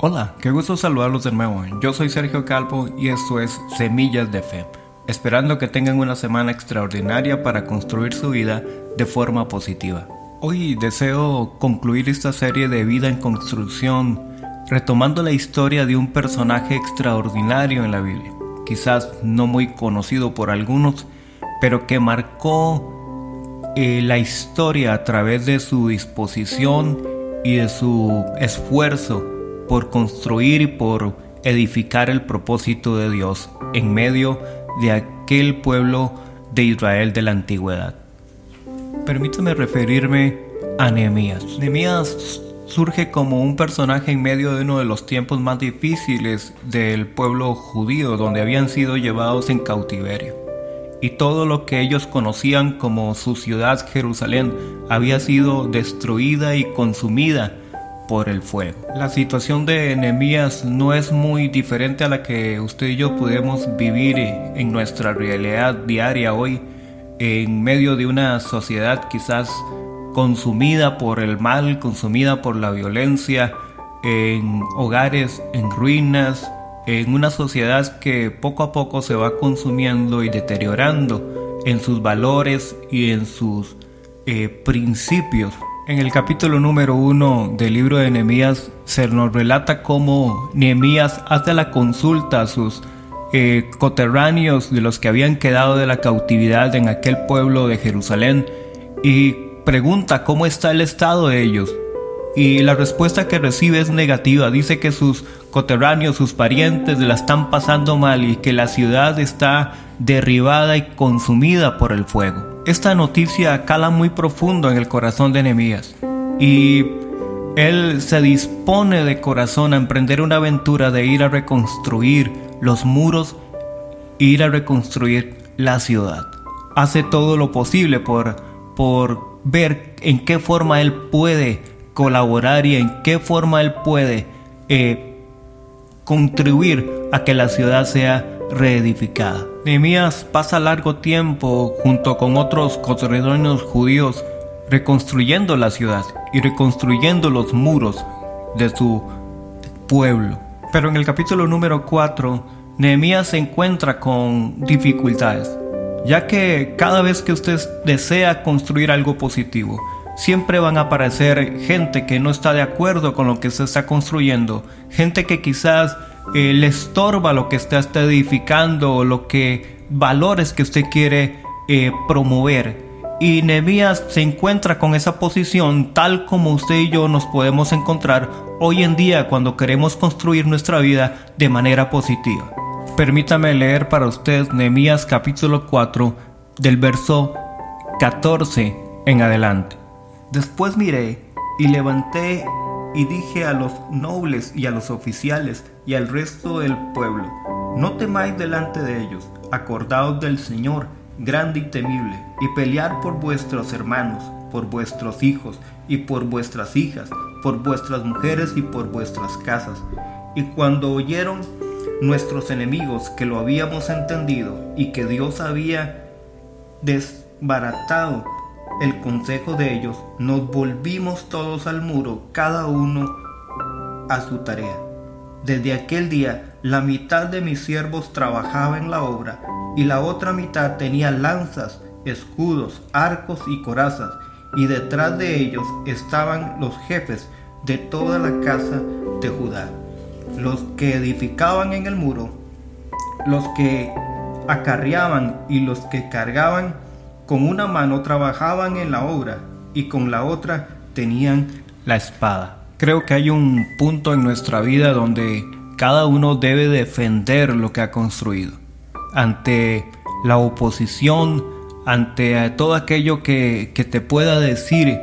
Hola, qué gusto saludarlos de nuevo. Yo soy Sergio Calvo y esto es Semillas de Fe, esperando que tengan una semana extraordinaria para construir su vida de forma positiva. Hoy deseo concluir esta serie de vida en construcción retomando la historia de un personaje extraordinario en la Biblia, quizás no muy conocido por algunos, pero que marcó eh, la historia a través de su disposición y de su esfuerzo por construir y por edificar el propósito de Dios en medio de aquel pueblo de Israel de la antigüedad. Permítame referirme a Nehemías. Nehemías surge como un personaje en medio de uno de los tiempos más difíciles del pueblo judío, donde habían sido llevados en cautiverio. Y todo lo que ellos conocían como su ciudad Jerusalén había sido destruida y consumida por el fuego. La situación de Nehemías no es muy diferente a la que usted y yo podemos vivir en nuestra realidad diaria hoy, en medio de una sociedad quizás consumida por el mal, consumida por la violencia, en hogares en ruinas, en una sociedad que poco a poco se va consumiendo y deteriorando en sus valores y en sus eh, principios. En el capítulo número uno del libro de Nehemías se nos relata cómo Nehemías hace la consulta a sus eh, coterráneos de los que habían quedado de la cautividad en aquel pueblo de Jerusalén y pregunta cómo está el estado de ellos. Y la respuesta que recibe es negativa. Dice que sus coterráneos, sus parientes la están pasando mal y que la ciudad está derribada y consumida por el fuego. Esta noticia cala muy profundo en el corazón de Nehemías y él se dispone de corazón a emprender una aventura de ir a reconstruir los muros, ir a reconstruir la ciudad. Hace todo lo posible por, por ver en qué forma él puede colaborar y en qué forma él puede eh, contribuir a que la ciudad sea reedificada. Nehemías pasa largo tiempo junto con otros coterráneos judíos reconstruyendo la ciudad y reconstruyendo los muros de su pueblo. Pero en el capítulo número 4, Nehemías se encuentra con dificultades, ya que cada vez que usted desea construir algo positivo, siempre van a aparecer gente que no está de acuerdo con lo que se está construyendo, gente que quizás eh, le estorba lo que usted está edificando lo que valores que usted quiere eh, promover. Y Nehemías se encuentra con esa posición tal como usted y yo nos podemos encontrar hoy en día cuando queremos construir nuestra vida de manera positiva. Permítame leer para usted Nehemías capítulo 4 del verso 14 en adelante. Después miré y levanté y dije a los nobles y a los oficiales y al resto del pueblo, no temáis delante de ellos, acordaos del Señor, grande y temible, y pelear por vuestros hermanos, por vuestros hijos y por vuestras hijas, por vuestras mujeres y por vuestras casas. Y cuando oyeron nuestros enemigos que lo habíamos entendido y que Dios había desbaratado el consejo de ellos, nos volvimos todos al muro, cada uno a su tarea. Desde aquel día, la mitad de mis siervos trabajaba en la obra y la otra mitad tenía lanzas, escudos, arcos y corazas, y detrás de ellos estaban los jefes de toda la casa de Judá, los que edificaban en el muro, los que acarreaban y los que cargaban con una mano trabajaban en la obra y con la otra tenían la espada. Creo que hay un punto en nuestra vida donde cada uno debe defender lo que ha construido. Ante la oposición, ante todo aquello que, te pueda decir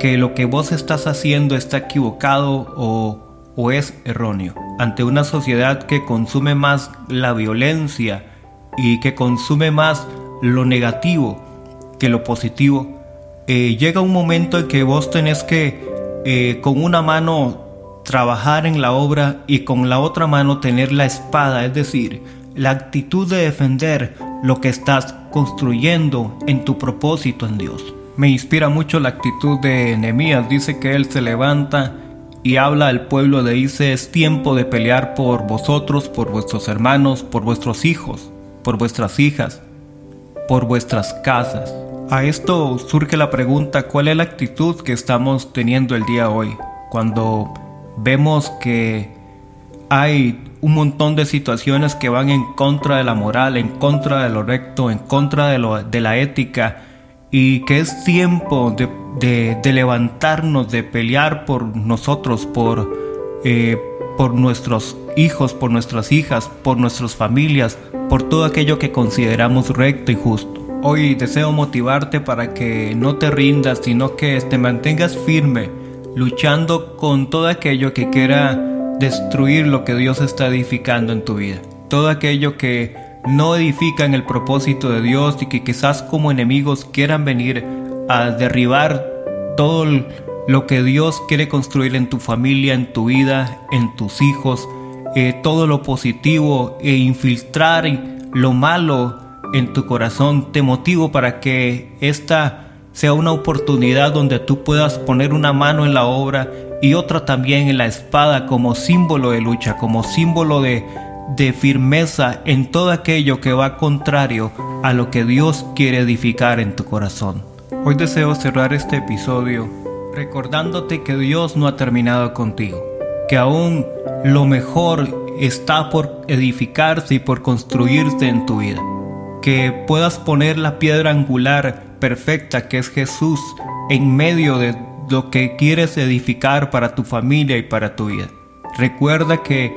que lo que vos estás haciendo está equivocado o, o es erróneo. Ante una sociedad que consume más la violencia y que consume más lo negativo, que lo positivo, eh, llega un momento en que vos tenés que eh, con una mano trabajar en la obra y con la otra mano tener la espada, es decir, la actitud de defender lo que estás construyendo en tu propósito en Dios. Me inspira mucho la actitud de Nehemías, dice que él se levanta y habla al pueblo de dice es tiempo de pelear por vosotros, por vuestros hermanos, por vuestros hijos, por vuestras hijas, por vuestras casas. A esto surge la pregunta, ¿cuál es la actitud que estamos teniendo el día hoy? Cuando vemos que hay un montón de situaciones que van en contra de la moral, en contra de lo recto, en contra de, la ética y que es tiempo de, levantarnos, de pelear por nosotros, eh, por nuestros hijos, por nuestras hijas, por nuestras familias, por todo aquello que consideramos recto y justo. Hoy deseo motivarte para que no te rindas, sino que te mantengas firme, luchando con todo aquello que quiera destruir lo que Dios está edificando en tu vida. Todo aquello que no edifican el propósito de Dios y que quizás como enemigos quieran venir a derribar todo lo que Dios quiere construir en tu familia, en tu vida, en tus hijos, eh, todo lo positivo e infiltrar lo malo en tu corazón. Te motivo para que esta sea una oportunidad donde tú puedas poner una mano en la obra y otra también en la espada como símbolo de lucha, como símbolo de, de firmeza en todo aquello que va contrario a lo que Dios quiere edificar en tu corazón. Hoy deseo cerrar este episodio recordándote que Dios no ha terminado contigo, que aún lo mejor está por edificarse y por construirse en tu vida, que puedas poner la piedra angular perfecta que es Jesús en medio de lo que quieres edificar para tu familia y para tu vida. Recuerda que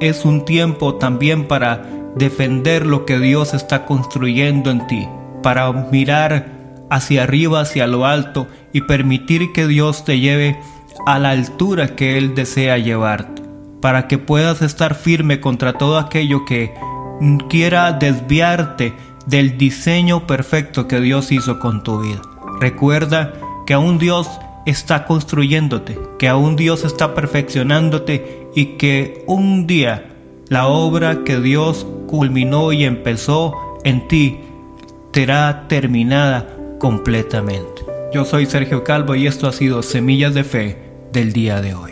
es, un tiempo también para defender lo que Dios está construyendo en ti, para mirar hacia arriba, hacia lo alto y permitir que Dios te lleve a la altura que Él desea llevarte, para que puedas estar firme contra todo aquello que quiera desviarte del diseño perfecto que Dios hizo con tu vida. Recuerda que aún Dios está construyéndote, que aún Dios está perfeccionándote y que un día la obra que Dios culminó y empezó en ti será terminada completamente. Yo soy Sergio Calvo y esto ha sido Semillas de Fe del día de hoy.